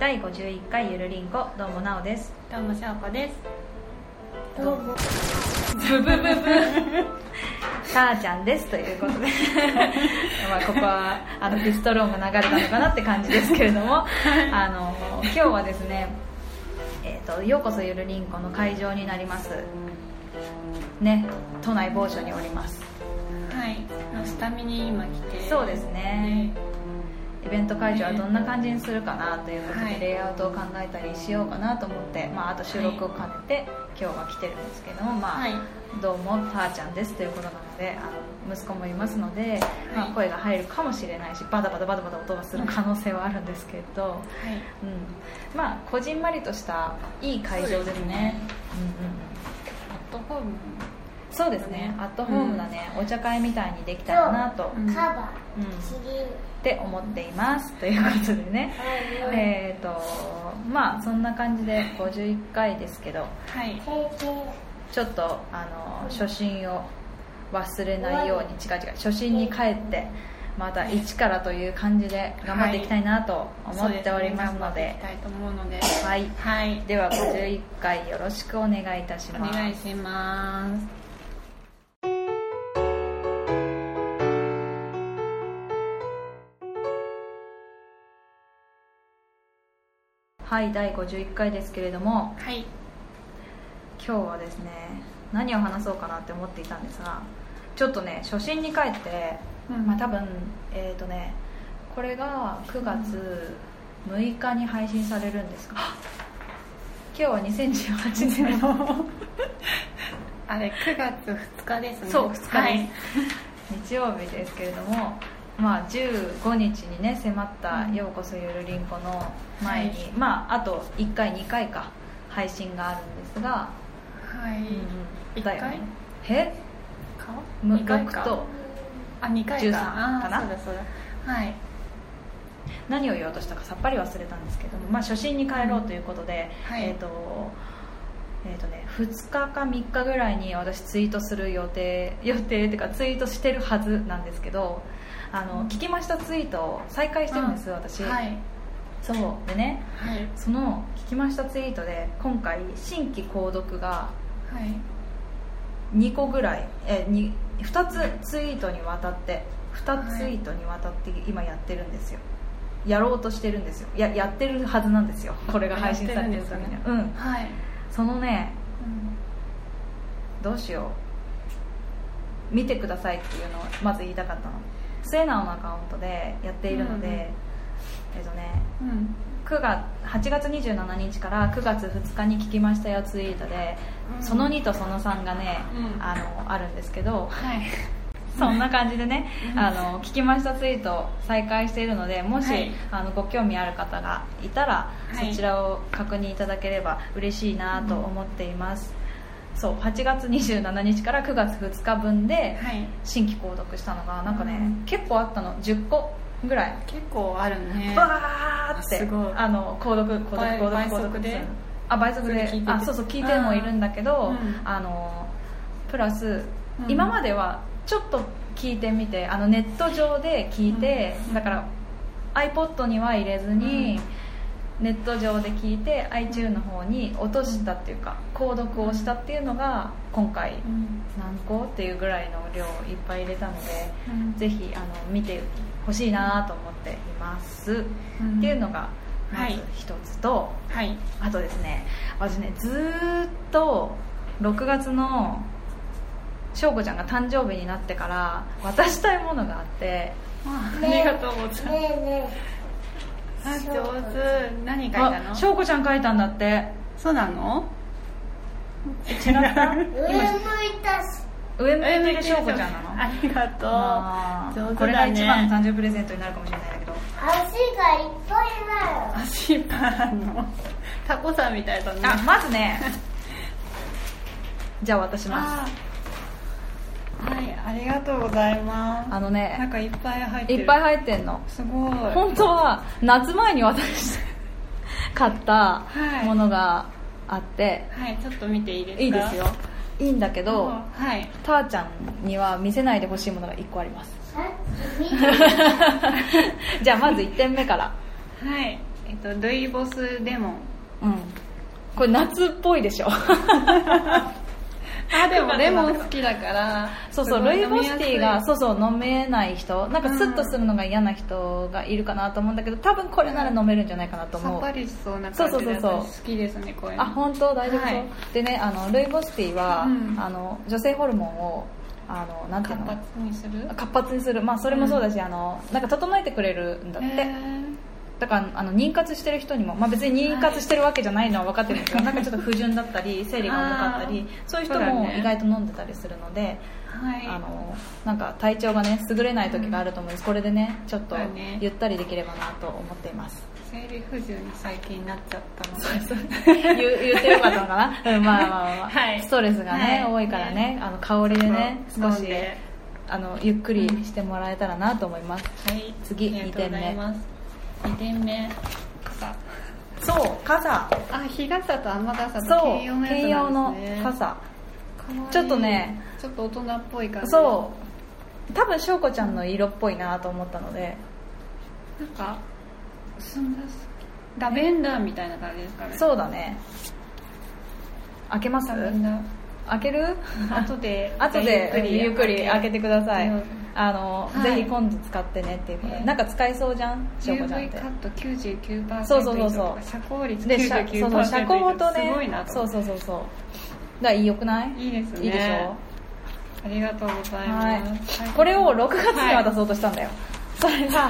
第51回ゆるりんこどうもなおです。どうもしょうこです。どうも。ブブブブ。たーちゃんですということで。まあここはあのピストローンが流れたのかなって感じですけれども。あの今日はですねえーと「ようこそゆるりんこ」の会場になります。ね都内某所におります。はい。スタミに今来て。そうですねイベント会場はどんな感じにするかなということはいでレイアウトを考えたりしようかなと思って、まあ、あと収録を兼ねて今日は来てるんですけども、まあはい。どうもたーちゃんですということなのであの息子もいますので、まあ、声が入るかもしれないしバタバタバタバタ音がする可能性はあるんですけど、はい。うん、まあこじんまりとしたいい会場ですね。うんうんうん。アットホームそうですね。アットホームなね、お茶会みたいにできたらなと、う。ん。カバうん、ー。キリンって思っています。ということでね。えっ、とまあそんな感じで51回ですけどはい。ちょっとあの初心を忘れないように違う違う初心に帰ってまた一からという感じで頑張っていきたいなと思っておりますので,、そうすね。頑張っていきたいと思うので。はい。はい。では51回よろしくお願いいたしおます。願いしますはい第51回ですけれどもはい。今日はですね何を話そうかなって思っていたんですがちょっとね初心に帰ってうん。まあ、多分えっ、とねこれが9月6日に配信されるんですが、今日は2018年のあれ9月2日ですね。そう2日です、はい。日曜日ですけれども、まあ、15日にね迫った「うん。ようこそゆるりんこ」の前に、はい。まああと1回2回か配信があるんですが、はい、うんうん。一だよね。回え？か？む二回6とあ2回13かあーかな？そうだそうだ。はい。何を言おうとしたかさっぱり忘れたんですけども、まあ、初心に帰ろうということで、はい。えっ、とえーとね、2日か3日ぐらいに私ツイートする予定予定っていうかツイートしてるはずなんですけどあの、うん。聞きましたツイートを再開してるんです、私、はい。そう。でねはい。その聞きましたツイートで今回新規購読がはい。2個ぐらいえに2つツイートにわたって2ツイートにわたって今やってるんですよ。やろうとしてるんですよ。ややってるはずなんですよ。これが配信されてる時には、ね。うん。はい、そのねどうしよう。見てくださいっていうのをまず言いたかったの末直のアカウントでやっているので、うんうんえっとねうん。9月8月27日から9月2日に聞きましたよツイートで、うん。その2とその3がね、うん。あのあるんですけどはい。そんな感じでね、うん。あの聞きましたツイートを再開しているのでもし、はい。あのご興味ある方がいたら、はい。そちらを確認いただければ嬉しいなと思っています、そう8月27日から9月2日分ではい。新規購読したのがなんかね、うん結構あったの。10個ぐらい。結構あるね。バーってすごい。あの購読購読倍購読購読。で？あ倍速で。あそうそう聞いてもいるんだけど、うん。あのプラス、うん。今まではちょっと聞いてみてあのネット上で聞いて、うん。だから iPod には入れずに、ネット上で聞いて iTune の方に落としたっていうか購読をしたっていうのが今回うん。何個っていうぐらいの量をいっぱい入れたので、うん。ぜひあの見てほしいなと思っています、うん。っていうのがまはい。ず一つと、はい。あとですね私ねずーっと6月の翔子ちゃんが誕生日になってから渡したいものがあってありがとうございます。ねえねあ上手。何書いたの？あ翔子ちゃん書いたんだって。そうなの？違った？え上向いたし上向いてる。翔子ちゃんなの？ありがとう。あー。上手だね。これが一番の誕生日プレゼントになるかもしれないんだけど。足がいっぱいだよ足パンの？タコさんみたいだね。あまずね。じゃあ渡します。あはいありがとうございます。あのなんねかいっぱい入ってる。いっぱい入ってんの。すごい。本当は夏前に渡して買ったはい。ものがあって、はいちょっと見ていいですか？い、いですよ。いいんだけどはい。たーちゃんには見せないでほしいものが1個あります。じゃあまず1点目から。はい。えっとルイボスレモン。うん。これ夏っぽいでしょ あでもレモン好きだから。そうそうルイボスティーがそうそう飲めない人。なんかスッとするのが嫌な人がいるかなと思うんだけど多分これなら飲めるんじゃないかなと思う。すいさっぱりしそうな感じで好きですねこういうの。あ本当？大丈夫？そう、はい。でねあのルイボスティーは、うん。あの女性ホルモンをあのなんていう活の発にする？活発にする。まあそれもそうだし、あのなんか整えてくれるんだって、へーだからあの妊活してる人にも、まあ、別に妊活してるわけじゃないのは分かってるんですけど、なんかちょっと不順だったり 生理が重かったりそういう人も意外と飲んでたりするので、はい。あのなんか体調がね優れない時があると思うんです、これでねちょっとゆったりできればなと思っています。生理不順に最近なっちゃったので。言う言ってよかったのかな、うん、まあまあまあ、まあ。はい。ストレスがね、はい。多いからね。あの香りでねそう。少しあのゆっくりしてもらえたらなと思います、はい。次ありがとうございます2点目傘。そう傘。あ日傘と雨傘とそう兼用のやつ兼用の傘。ちょっとねちょっと大人っぽい感じそう。多分翔子ちゃんの色っぽいなと思ったので。なんかそんなラベンダーみたいな感じですかね。そうだね。開けます？開ける？後で 後でゆっくり開けてください。うんあの、はい。ぜひ今度使ってねっていうことで、ねなんか使えそうじゃん？翔子ちゃんっ UV て。カット99%そうそうそうそう。遮光率でしゃ99%そうそう遮光とね。すごいなと。そうそうそうそう。だからいいよくない？いいですね。いいでしょ？ありがとうございはい。ます、これを6月に渡うそうとしたんだよ、それが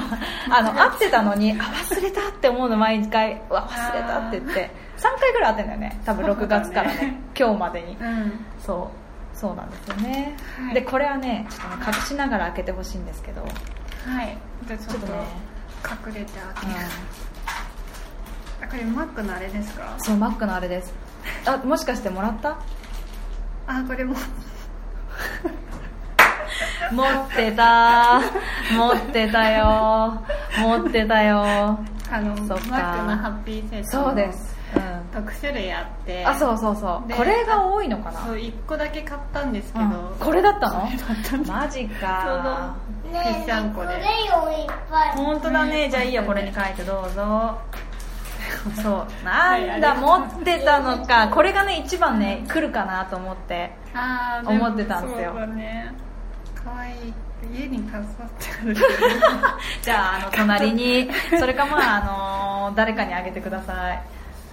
あの会ってたのにあ忘れたって思うの毎回。うわ忘れたって言って。3回ぐらい会ってんだよね。多分6月からね。ね 今日までに。うん。そうそうなんですよね、はい。でこれはねちょっとね隠しながら開けてほしいんですけど、はい。じゃあちょっとね。隠れて開う。ける、あこれマックのあれですか？ん、そうマックのあれです。あもしかしてもらった？あこれも。持ってた。持ってたよ。持ってたよ。あのマックのハッピーセットそうです、うん、6種類あって。あそうそうそう。でこれが多いのかな？そう1個だけ買ったんですけど、うんこれだったの？マジか。ぴねっしゃんこで。これよいっぱい。本当だね。じゃあいいよ。これに書いてどうぞ。そう。なはいんだ持ってたのか。これがね一番ね来るかなと思って。あ思ってたんですよ。そうだね。かわいい家に飾ってある じゃああの隣に。それかまああの誰かにあげてください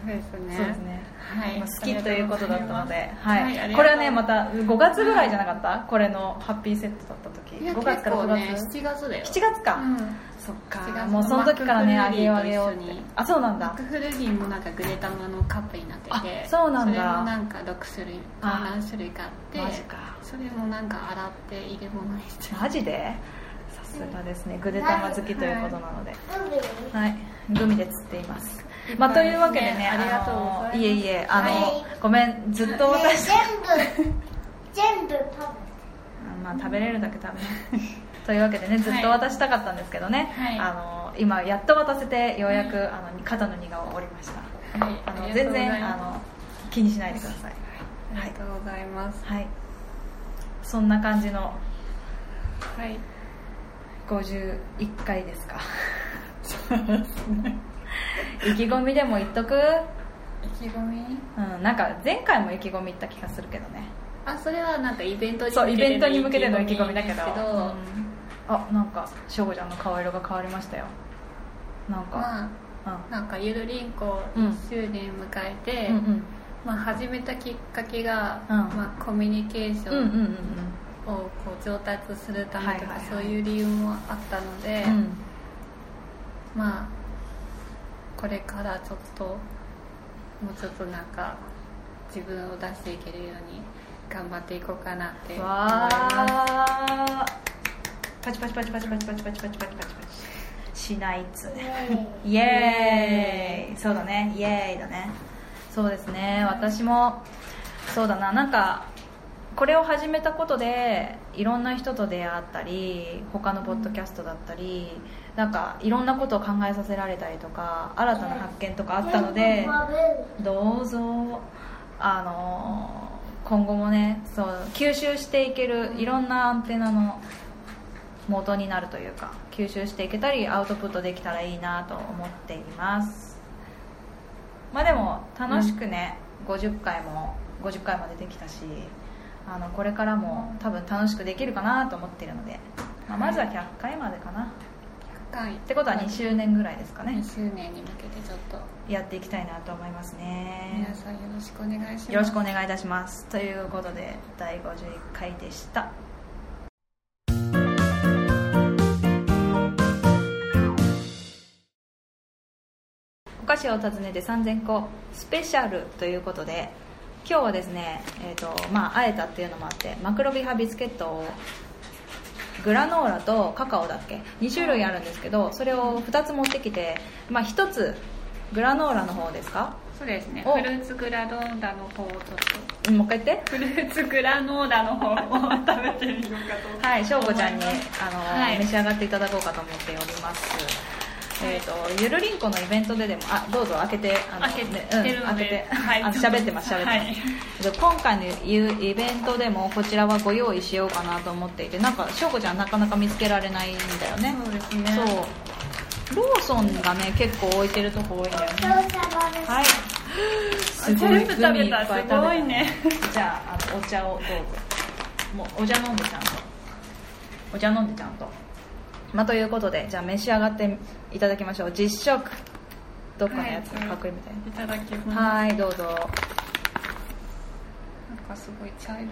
そうですね。そうですね。はい。まあ好きということだったので、はい。これはねまた5月ぐらいじゃなかった？これのハッピーセットだった時。いや5月から9結構月、ね7月？だよ。7月か、うん。そっか。7月もうその時からねあげようあげようにあそうなんだ。マックフルーリーもなんかグレタマのカップになってて。あそうなんだ。それもなんか6種類あ何種類かあって。マジか。それもなんか洗って入れ物にして。マジで？さすがですね。グデタマ好きということなので。海はい。グミで釣っています まあというわけでねありがとうござい。ますいえいえあの、はい。ごめんずっとね私、全部全部食まあ食べれるだけ食べね というわけでねずっと渡したかったんですけどね、はい。あの今やっと渡せてようやく、あの肩の荷が下りました。はい。あの全然あの気にしないでください。ありがとうございます。はい。そんな感じのはい。51回ですか 意気込みでも言っとく？意気込み？うん、なんか前回も意気込み言った気がするけどね。あそれはなんかイベントにそうイベントに向けての意意気気込みだけど。うん。あなんかしょうごちゃんの顔色が変わりましたよ。なんか、まあなんかゆるりんこうん1周年迎えて、うんうん。まあ、始めたきっかけが、うん。まあ、コミュニケーショうんうんうんンをこう上達するためとかはいはいはい。そういう理由もあったので、うんうんまあこれからちょっともうちょっとなんか自分を出していけるように頑張っていこうかなって思います。パチパチパチパチパチパチパチパチパチパチパチしないっつイエーイそうだねイエーイだねそうですね私もそうだななんかこれを始めたことでいろんな人と出会ったり他のポッドキャストだったりなんかいろんなことを考えさせられたりとか新たな発見とかあったのでどうぞあの今後もねそう吸収していけるいろんなアンテナの元になるというか吸収していけたりアウトプットできたらいいなと思っています。まあでも楽しくね、50回も50回までできたしあのこれからも多分楽しくできるかなと思っているので、まあ、まずは100回までかな、100回。ってことは2周年ぐらいですかね。2周年に向けてちょっと。やっていきたいなと思いますね。皆さんよろしくお願いします。よろしくお願いいたします。ということで第51回でした。お菓子を訪ねて3000個。スペシャルということで今日はですね、えーとまあ、会えたっていうのもあってマクロビハビスケットをグラノーラとカカオだっけ？2種類あるんですけどそれを2つ持ってきて、まあ、1つグラノーラの方ですか？そうですね。お。フルーツグラノーラの方をちょっと。もう一回言って。フルーツグラノーラの方を食べてみようかとはい、しょうこちゃんにあの、はい。召し上がっていただこうかと思っております。えっ、とゆるりんこのイベントででもあどうぞ開けてあの開けてねるのでうん、開けて、はい。あ喋ってます喋ってます。はい。で今回のイベントでもこちらはご用意しようかなと思っていてなんかしょうこちゃんなかなか見つけられないんだよね。そうですね。そう。ローソンがね結構置いてるとこ多いんだよね。はい。すごい。全部食べた。グミいっぱい食べすごいね。じゃああのお茶をどうぞ。もうお茶飲んでちゃんと。お茶飲んでちゃんとまあということでじゃあ召し上がっていただきましょう。実食。どっかのやつはいかっこいいみたいいただきます。なはいどうぞ。なんかすごい茶色い。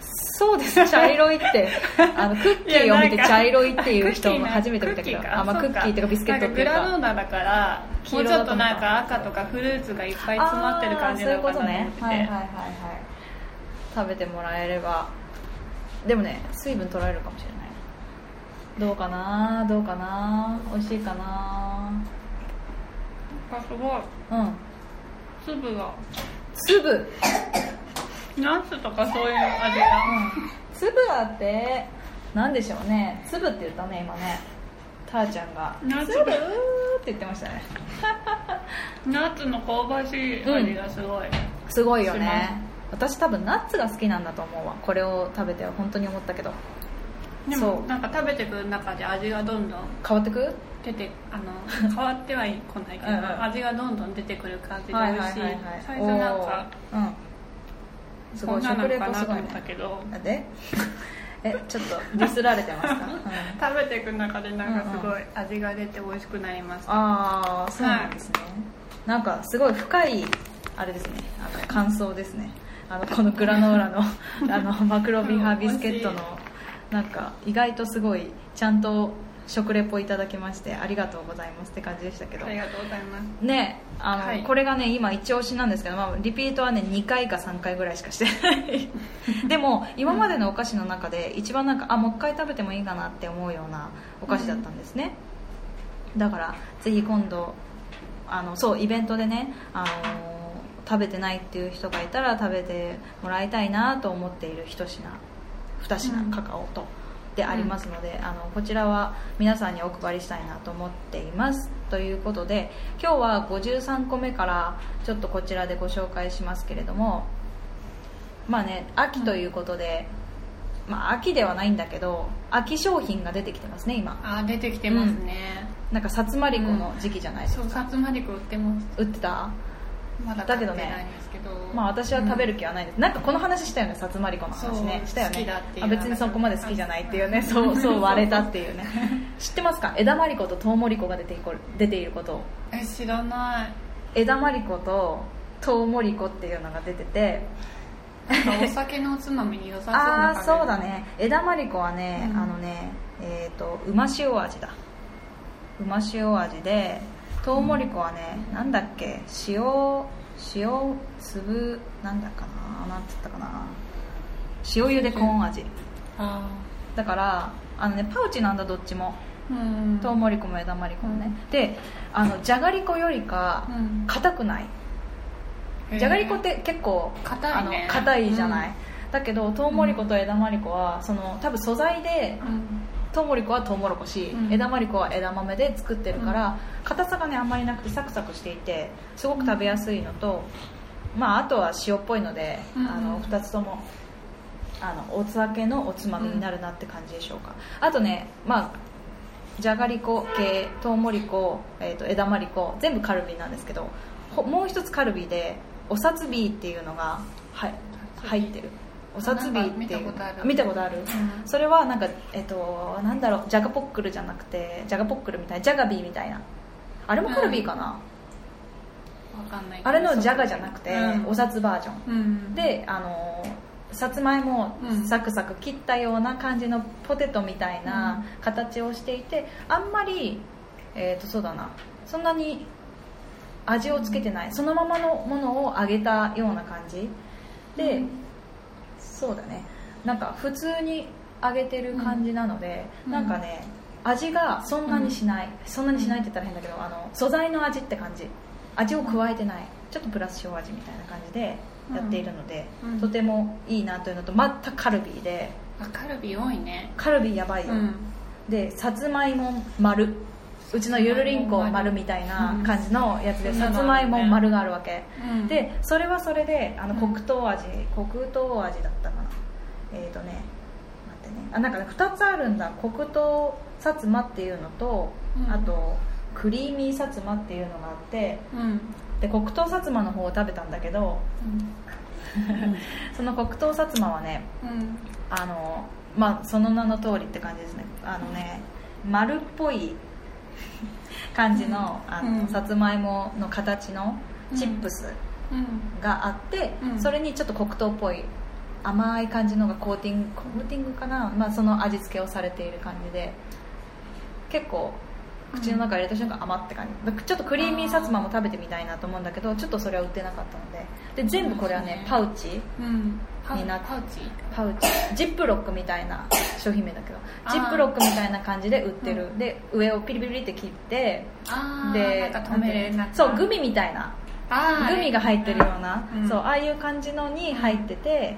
そうです茶色いって。あの クッキーを見て茶色いっていう人も初めて見たけどあ、まあ、クッキーっていうかビスケットっていうか。グラノかーラだからもうちょっとなんか赤とかフルーツがいっぱい詰まってる感じなのかなと思ってて。あーそういうことね。はいはいはいはい。食べてもらえれば。でもね水分取られるかもしれないどうかな？どうかな？美味しいかな？なんかすごい。うん。粒が。粒？ナッツとかそういう味が粒だってなんでしょうね。粒って言ったね今ね。たーちゃんが。ナッツ。粒？って言ってましたね。ナッツの香ばしい味がすごい、すごいよしね私多分ナッツが好きなんだと思うわ。これを食べて本当に思ったけどでもなんか食べてくる中で味がどんどん変わってく？出てあの変わってはいこないけどうんうん。味がどんどん出てくる感じで美はい味しいはいはいはい。最初なんかうん。すごい食レかなと思ポすごいね。ったけど。あで？えちょっとディスられてますか、うん。食べていく中でなんかすごい味が出て美味しくなりました、ああそうなんですね、なんかすごい深いあれですね。あの感想ですね。あのこのグラノーラの あのマクロビハビスケットのなんか意外とすごいちゃんと食レポいただきましてありがとうございますって感じでしたけど。ありがとうございます。ねあの、はい。これがね今一押しなんですけど、まあ、リピートはね2回か3回ぐらいしかしてない。でも今までのお菓子の中で一番なんかあもう一回食べてもいいかなって思うようなお菓子だったんですね、だからぜひ今度あのそうイベントでねあの食べてないっていう人がいたら食べてもらいたいなと思っている一品二品、うんカカオとでありますので、あのこちらは皆さんにお配りしたいなと思っています。ということで今日は53個目からちょっとこちらでご紹介しますけれどもまあね秋ということで、まあ秋ではないんだけど秋商品が出てきてますね今。あ出てきてますね、なんかさつまりこの時期じゃないですそうか、さつまりこ売ってます。売ってた？まだだけど。ねまあ私は食べる気はないです、なんかこの話したよねさつまりこの話ね。したよね。あ別にそこまで好きじゃないっていうね。そうそう割れたっていうね。知ってますか？枝まりこととうもりこが出ていこ出ていることを。え知らない。枝まりこととうもりこっていうのが出てて。お酒のおつまみに良さそうあなあそうだね。枝まりこはね、うん。あのねえっ、とうま塩味だ。うま塩味でとうもりこはね、なんだっけ？塩塩粒なんだかな？なんつったかな？塩ゆでコーン味。あだからあのねパウチなんだどっちも。ーうん。とうもりこも枝まりこもね、であのじゃがりこよりかうん。硬くない、へー。じゃがりこって結構硬いね。あの硬いじゃない、うん。だけどとうもりこと枝まりこはその多分素材でうんとうもりこはとうもろこし、うん。枝まりこは枝豆で作ってるから硬さがねあんまりなくてサクサクしていてすごく食べやすいのと、まあ、あとは塩っぽいので、うん。あの2つともあのお酒のおつまみになるなって感じでしょうか、あとねまあじゃがりこ系とうもりこ、えー、と枝まりこ全部カルビーなんですけどほもう一つカルビでおさつビーっていうのがはい入ってるおさつビーって見たことある。見たことある、ん。それはなんかえっとなんだろうジャガポックルじゃなくてジャガポックルみたいなジャガビーみたいな。あれもカルビーかな、わかんないあれのジャガじゃなくて、うん。おさつバージョン。うん。であのさつまいもうん。サクサク切ったような感じのポテトみたいな形をしていてあんまりえっ、とそうだな。そんなに味をつけてない。そのままのものを揚げたような感じ。で、うんそうだね。なんか普通に揚げてる感じなので、うん。なんかね味がそんなにしない、そんなにしないって言ったら変だけどあの素材の味って感じ。味を加えてない。ちょっとプラス塩味みたいな感じでやっているので、うん。とてもいいなというのとまたカルビーであカルビ多いね。カルビーやばいよ、うん。でさつまいも丸うちのゆるりんこ丸みたいな感じのやつでうんさつまいも丸があるわけ、うん。でそれはそれであのうん。黒糖味、黒糖味だったかな。えっ、ー、とね待ってね。あなんかね2つあるんだ。黒糖さつまっていうのと、うん。あとクリーミーさつまっていうのがあってうん。で黒糖さつまの方を食べたんだけど その黒糖さつまはねうん。あのまあその名の通りって感じですね。あのね丸っぽい感じの,、あうん。のさつまいもの形のチップスうん。があって、うん。それにちょっと黒糖っぽい甘い感じのがコーティングコーティングかな、まあ、その味付けをされている感じで結構口の中入れた瞬間甘って感じ。ちょっとクリーミーさつまも食べてみたいなと思うんだけどちょっとそれは売ってなかったので。で全部これはねパウチ。になっパウチ。パウチ。ジップロックみたいな商品名だけど。ジップロックみたいな感じで売ってる、うん。で上をピリピリって切ってでそうグミみたいな。グミが入ってるような、うん。そうああいう感じのに入ってて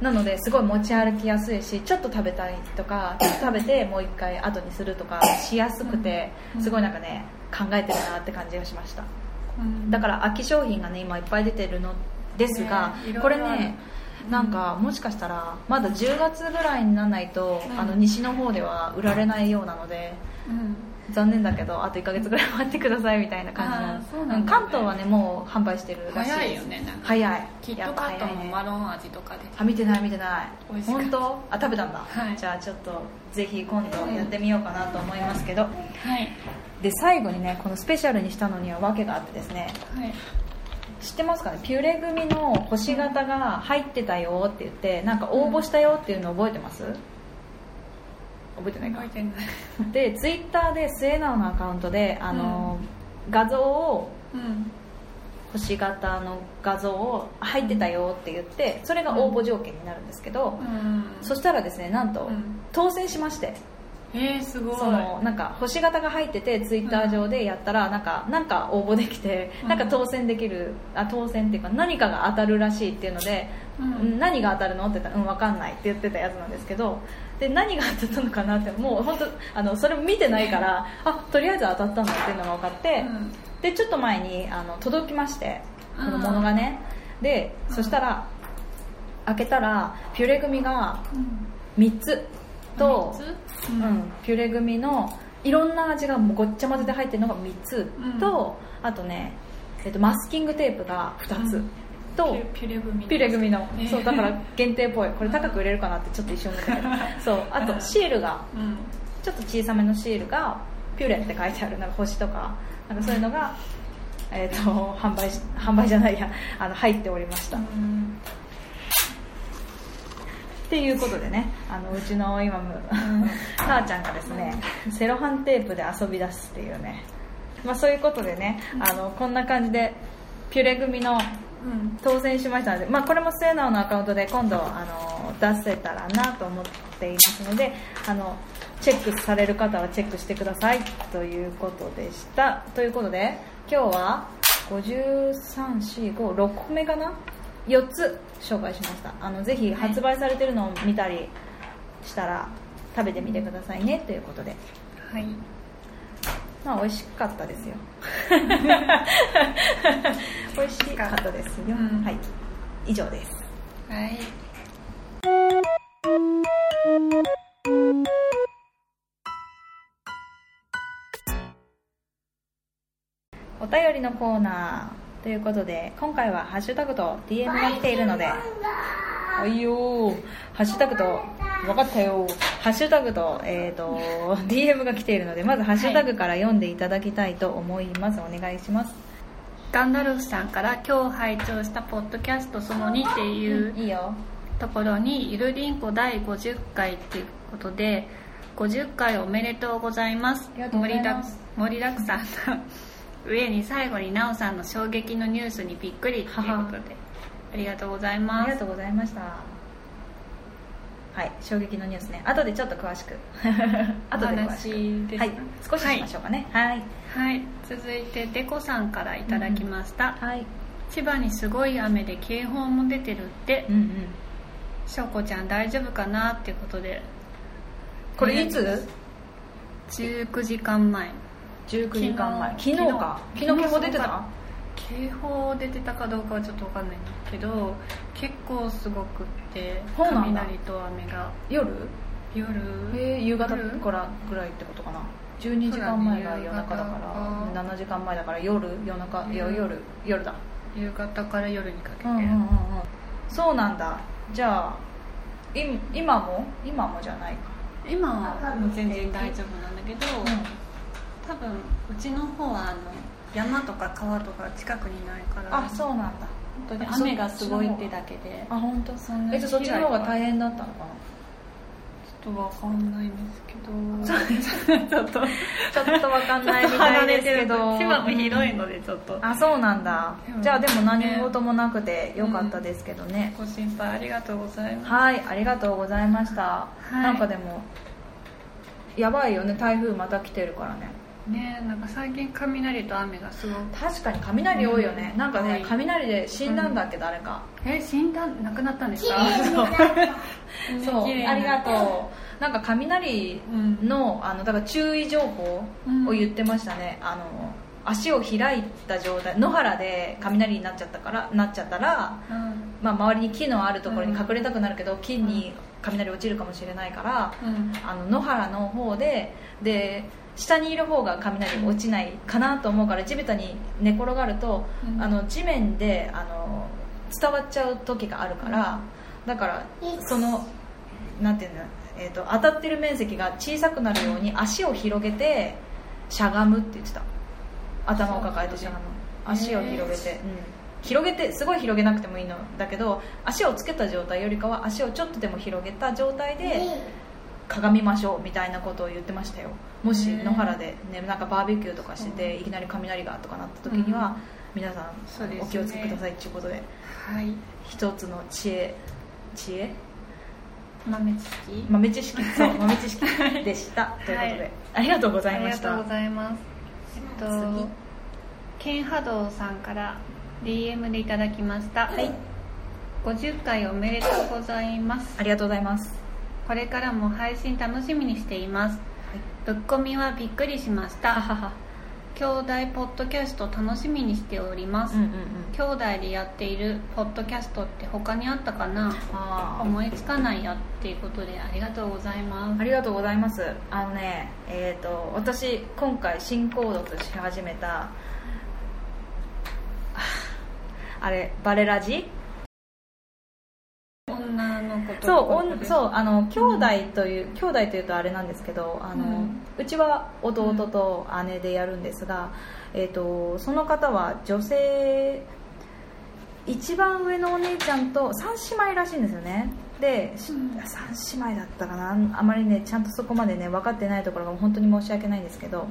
なのですごい持ち歩きやすいしちょっと食べたいとかちょっと食べてもう一回後にするとかしやすくてうん。すごいなんかね考えてるなって感じがしました。うん。だから秋商品がね今いっぱい出てるのですが、これねなんかもしかしたらまだ10月ぐらいにならないと、うん。あの西の方では売られないようなのでうん。残念だけどあと1ヶ月ぐらい待ってくださいみたいな感じな関東はねもう販売してるらしい。早いよねなんか。早い。キットカットも早い。ねマロン味とかで。あ見てない見てない。本当？あ食べたんだ、はい。じゃあちょっとぜひ今度やってみようかなと思いますけど。はい。で最後にねこのスペシャルにしたのには訳があってですね。はい知ってますかね？ピュレ組の星型が入ってたよって言ってなんか応募したよっていうの覚えてます？覚えてないか。覚えてない。でツイッターで末直のアカウントであの、画像をうん。星型の画像を入ってたよって言ってそれが応募条件になるんですけど、うん。そしたらですねなんと、うん。当選しましてえー、すごい。そのなんか星型が入っててツイッター上でやったらなんかなんか応募できてうん。なんか当選できるあ当選っていうか何かが当たるらしいっていうので、うん。うん何が当たるのって言ったらうん分かんないって言ってたやつなんですけどで何が当たったのかなってもう本当あのそれ見てないからあとりあえず当たったんだっていうのが分かって、うん。でちょっと前にあの届きましてこのうん。ものがねでそしたら開けたらピュレ組が3つと、うん、ピュレ組のいろんな味がもうごっちゃ混ぜで入ってるのが3つと、あとね、えっと、マスキングテープが2つ、うん。とピュレ組ピュレ組の、えーそうだから限定っぽい。これ高く売れるかなってちょっと一瞬思ったけど。そうあとシールが。うん。ちょっと小さめのシールがピュレって書いてあるなんか星とかなんかそういうのが、えっと販売し販売じゃないや。あの入っておりました、うんっていうことでねあのうちの今も母ちゃんがですねセロハンテープで遊び出すっていうね、まあ、そういうことでねあのこんな感じでピュレ組のうん。当選しましたので、まあ、これも末直のアカウントで今度あの出せたらなと思っていますのであのチェックされる方はチェックしてくださいということでした。ということで今日は53456個目かな4つ紹介しました。あのぜひ発売されてるのを見たりしたら食べてみてくださいね。ということで。はい。まあ 美味しかったですよ。美味しかったですよ、うん。はい。以上です。はい。お便りのコーナーということで今回はハッシュタグと DM が来ているのではいよ。ーハッシュタグと分かったよ。ハッシュタグと,、えー、と DM が来ているのでまずハッシュタグから読んでいただきたいと思います、お願いします。ガンダルフさんから今日拝聴したポッドキャストその2っていういいよ。ところにゆるりんこ第50回っていうことで50回おめでとうございます。盛りだくさんの上に最後になおさんの衝撃のニュースにびっくりっていうことでありがとうございあます。りがとうございました。はい衝撃のニュースね。後でちょっと詳しく。後で詳し話ですくはい少ししましょうかね。はい。はい。続いてデコさんからいただきました、はい。千葉にすごい雨で警報も出てるって。うんうん。しょうこちゃん大丈夫かなっていうことで。これいつ？19時間前19時間前。昨昨日日か昨日警報出てた警報出てたかどうかはちょっと分かんないんですけど結構すごくって雷と雨が夜夜えー、夕方夜からぐらいってことかな12時間前が夜中だから7時間前だから夜夜中いやうん夜夜だ夕方から夜にかけて、うんうんうんうんそうなんだじゃあい今も今もじゃないか今は全然大丈夫なんだけど、多分うちの方はあの山とか川とか近くにないから。あそうなんだ。本当に雨がすごいってだけで。あ本当？そんなえそっちの方が大変だったのかちょっとわかんないんですけど。ちょっと。なちょっとわかんないみたいですけど。千葉も広いのでちょっと。あそうなんだ。じゃあでも何事もなくてよかったですけどね、ご心配ありがとうございます。はいありがとうございました、い。なんかでもやばいよね。台風また来てるからねねなんか最近雷と雨がすごく。確かに雷多いよね、うん。なんかねはい。雷で死んだんだっけ、誰か。え死んだ亡くなったんですか？そう。ありがとう。なんか雷うん。のあのだから注意情報を言ってましたね、あの足を開いた状態野原で雷になっちゃったからなっちゃったら、うん。まあ、周りに木のあるところに隠れたくなるけど、木に雷落ちるかもしれないから、うん。あの野原の方でで下にいる方が雷落ちないかなと思うから地べたに寝転がると、うん。あの地面であの伝わっちゃう時があるから、だからそのなんていうの、えー、と当たってる面積が小さくなるように足を広げてしゃがむって言ってた。頭を抱えてしゃがむ。足を広げて、うん、広げてすごい広げなくてもいいのだけど足をつけた状態よりかは足をちょっとでも広げた状態で鏡みましょうみたいなことを言ってましたよ。もし野原で、ね、なんかバーベキューとかしてて、いきなり雷がとかなった時には、皆さんね。お気をつけくださいっていうことで。はい。一つの知恵。知恵？豆知識？豆知識。そう豆知識でした。ということで、はいありがとうございました。ありがとうございます。えっとケンハドさんから DM でいただきました。はい。50回おめでとうございます。ありがとうございますこれからも配信楽しみにしています。ぶっこみはびっくりしました。ははは。兄弟ポッドキャスト楽しみにしております、うんうんうん。兄弟でやっているポッドキャストって他にあったかな？あー。思いつかないやっていうことでありがとうございます。ありがとうございます。あのねえっ、と私今回新コードとし始めたああれバレラジ？そうそうあの兄弟という、兄弟というとあれなんですけどあの、うん。うちは弟と姉でやるんですが、えー、とその方は女性一番上のお姉ちゃんと3姉妹らしいんですよね。で、しうん。3姉妹だったかな？あまりねちゃんとそこまでね分かってないところが本当に申し訳ないんですけど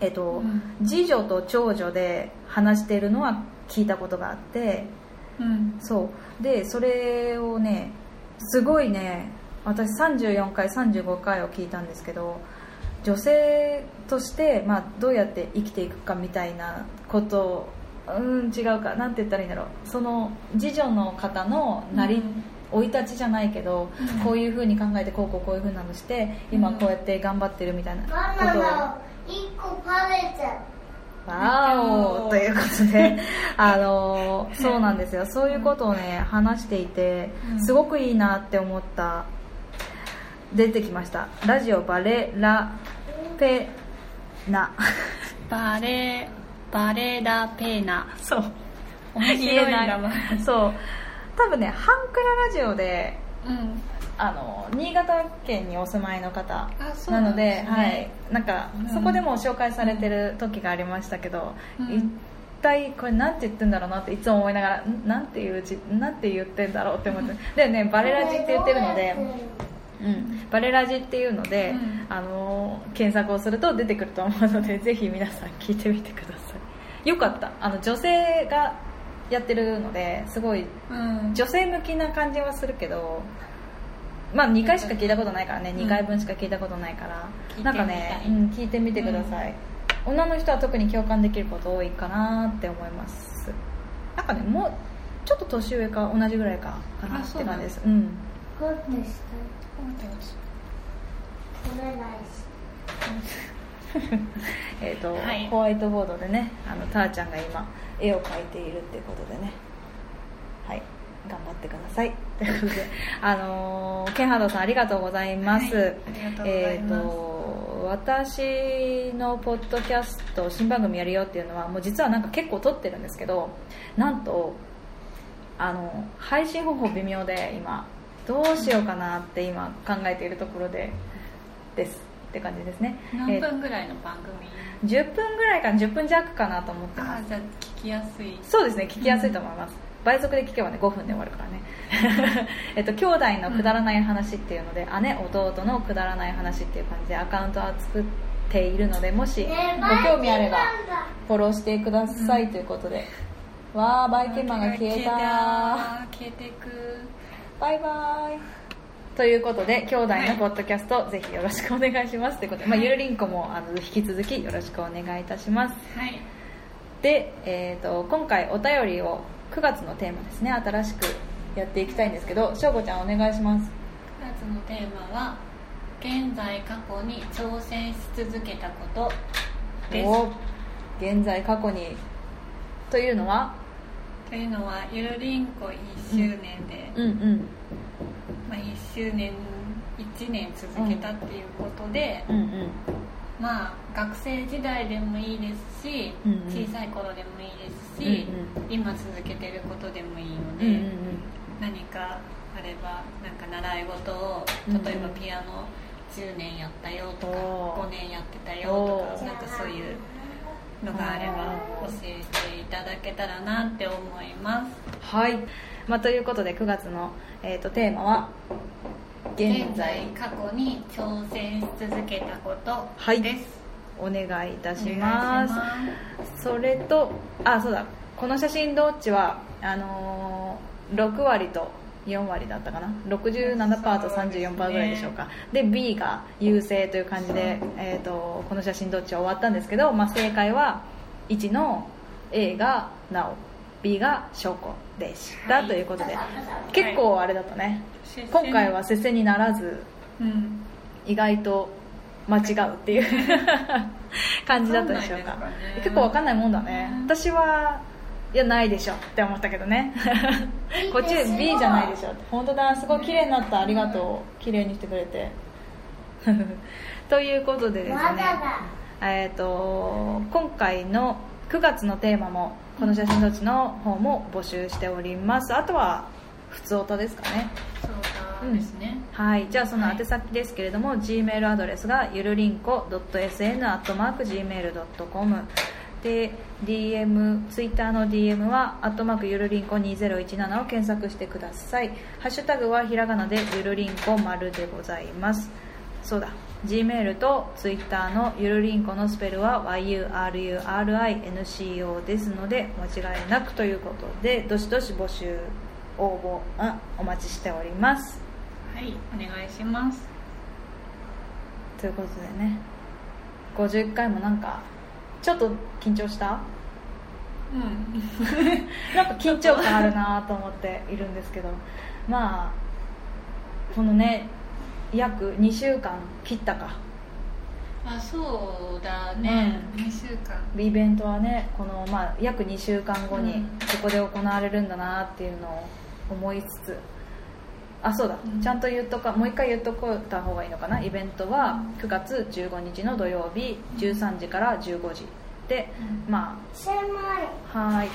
えっ、と、うん。次女と長女で話しているのは聞いたことがあってうん。そう。でそれをねすごいね。私34回35回を聞いたんですけど女性として、まあ、どうやって生きていくかみたいなことをうん違うかなんて言ったらいいんだろう。その次女の方のなり生い立ちじゃないけど、うん。こういうふうに考えてこうこうこういうふうなのして今こうやって頑張ってるみたいなことを、一個食べちゃう。わーおということで、あのーそうなんですよ。そういうことをね話していてうん。すごくいいなって思った出てきました。ラジオバレラペナ。バレバレラペーナ。そう。面白い名前そう。多分ねハンクララジオでうんあの新潟県にお住まいの方なのではい、なんか、うん。そこでも紹介されてる時がありましたけど、うん。一体これなんて言ってんだろうなっていつも思いながらんなんていう字なんて言ってんだろうって思って。でねバレラジって言ってるので、うん、バレラジっていうので、うん。あの検索をすると出てくると思うので ぜひ皆さん聞いてみてください。よかった。あの女性がやってるのですごいうん。女性向きな感じはするけどまあ2回しか聞いたことないからね、うん。2回分しか聞いたことないから、聞いてみたい。なんかね、うん、聞いてみてください、女の人は特に共感できること多いかなって思います。なんかねもうちょっと年上か同じぐらいかかなって感じです。うんホッ とした取れないしえーとはい。ホワイトボードでねあのターちゃんが今絵を描いているっていうことでね。はい頑張ってください。ということであのーケンハードさんありがとうございます、はいえーます。と私のポッドキャスト新番組やるよっていうのはもう実はなんか結構撮ってるんですけどなんとあの配信方法微妙で今どうしようかなって今考えているところでですって感じですね。何分ぐらいの番組？10分ぐらいか10分弱かなと思ってます。あじゃあ聞きやすい。そうですね聞きやすいと思います、倍速で聞けばね5分で終わるからね。えっと兄弟のくだらない話っていうので、姉弟のくだらない話っていう感じでアカウントは作っているのでもしご興味あればフォローしてくださいということで、わあバイケンマンが消えた。消えていく。バイバイ。ということで兄弟のポッドキャスト、ぜひよろしくお願いしますということ。で、まあ、ゆるりんこもあの引き続きよろしくお願いいたします。はい。で、えー、と今回お便りを9月のテーマですね。新しくやっていきたいんですけどしょうこちゃんお願いします。9月のテーマは現在過去に挑戦し続けたこと。です。お現在過去にというのは？というのはゆるりんこ1周年で、うんうん。まあ、1周年1年続けたっていうことで、うんうん。まあ学生時代でもいいですし、うんうん。小さい頃でもいいですし、うん今続けてることでもいいので、うんうん何かあればなんか習い事をうんうん。例えばピアノ10年やったよとか、おー。5年やってたよとかなんかそういうのがあれば教えていただけたらなって思います。はい、まあ、ということで9月の、えー、とテーマは現在。過去に挑戦し続けたことはい。です、お願いいたしおます。それとあそうだ。この写真どっちはあのー6割と4割だったかな？67%と34%ぐらいでしょうか。で B が優勢という感じで、えー、とこの写真どっちは終わったんですけど、まあ、正解は1の A がなお B が証拠でした、はい。ということで結構あれだったね、接戦今回は接戦にならずうん。意外と間違うっていう 感じだったでしょうか。ね。結構わかんないもんだね。うん私はいやないでしょって思ったけどね。こっち B じゃないでしょ本当だすごい綺麗になったありがとう。綺麗にしてくれて。ということでですね。だえー、と今回の9月のテーマもこの写真どっちの方も募集しております。あとは普通歌ですかね。そうだですね、はい、じゃあその宛先ですけれども、G メールアドレスがゆるりんこ .sn.gmail.com で DM ツイッターの DM は「アットマークゆるりんこ2017」を検索してください。ハッシュタグはひらがなでゆるりんこ丸でございます。そうだ。G メールとツイッターのゆるりんこのスペルは YURURINCO ですので間違いなくということでどしどし募集応募あお待ちしておりますはいお願いします。ということでね51回もなんかちょっと緊張した？うん。なんか緊張感あるなと思っているんですけどまあこのね約2週間切ったか。あそうだね、うん。2週間。イベントはねこの、まあ、約2週間後にうん。ここで行われるんだなっていうのを思いつつあそうだ、うん。ちゃんと言っとかもう一回言っとこた方がいいのかな？イベントは9月15日の土曜日13時から15時って、ま狭い。あはい。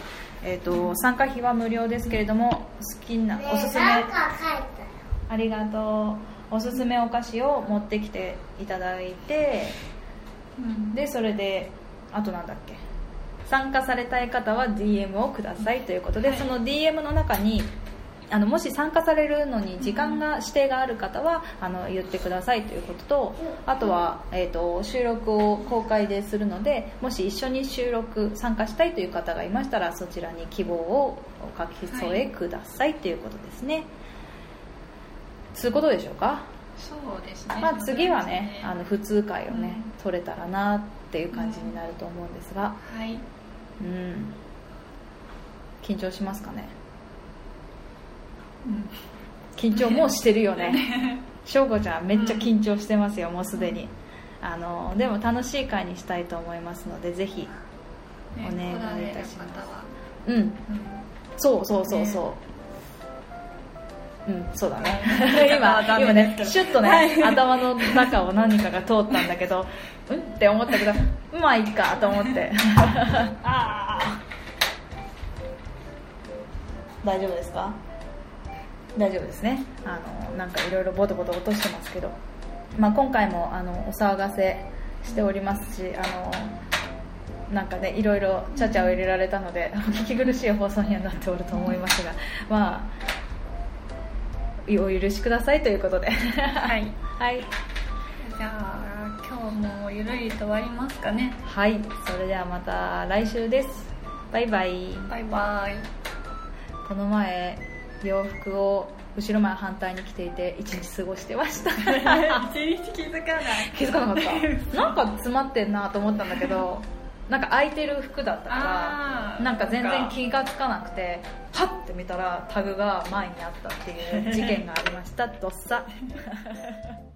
えー、と参加費は無料ですけれども好きなねおすすめなんか書いたよ。ありがとう。おすすめお菓子を持ってきていただいてうん。でそれであとなんだっけ？参加されたい方は DM をくださいということで、はい。その DM の中にあのもし参加されるのに時間が指定がある方はあの言ってくださいということとあとは、えー、と収録を公開でするのでもし一緒に収録参加したいという方がいましたらそちらに希望をお書き添えくださいということですね。そういうことでしょうか？そうですね。まあ、次はねそうですあの普通回をね、う取れたらなっていう感じになると思うんですが、はいうん、緊張しますかねうん緊張もうしてるよね。翔子ちゃんめっちゃ緊張してますよ、もうすでに。あのでも楽しい回にしたいと思いますのでぜひねお願いいたします。方は。うん。うんそうそうそうそう、うんそうだね。今残今ねシュッとね頭の中を何かが通ったんだけど うん？って思ったけどまあいいかと思って。ああ大丈夫ですか？大丈夫ですね。あのなんかいろいろボトボト落としてますけど、まあ、今回もあのお騒がせしておりますしあのなんかねいろいろちゃちゃを入れられたので お聞き苦しい放送にはなっておると思いますが。まあお許しくださいということで。はい。はい、じゃあ今日もゆるりと終わりますかね。はい、それではまた来週です。バイバイ。バイバイ。この前洋服を後ろ前反対に着ていて一日過ごしてました。自力気づかない。気づかなかった。なんか詰まってんなと思ったんだけどなんか空いてる服だったからなんか全然気がつかなくてはって見たらタグが前にあったっていう事件がありました。どっさ「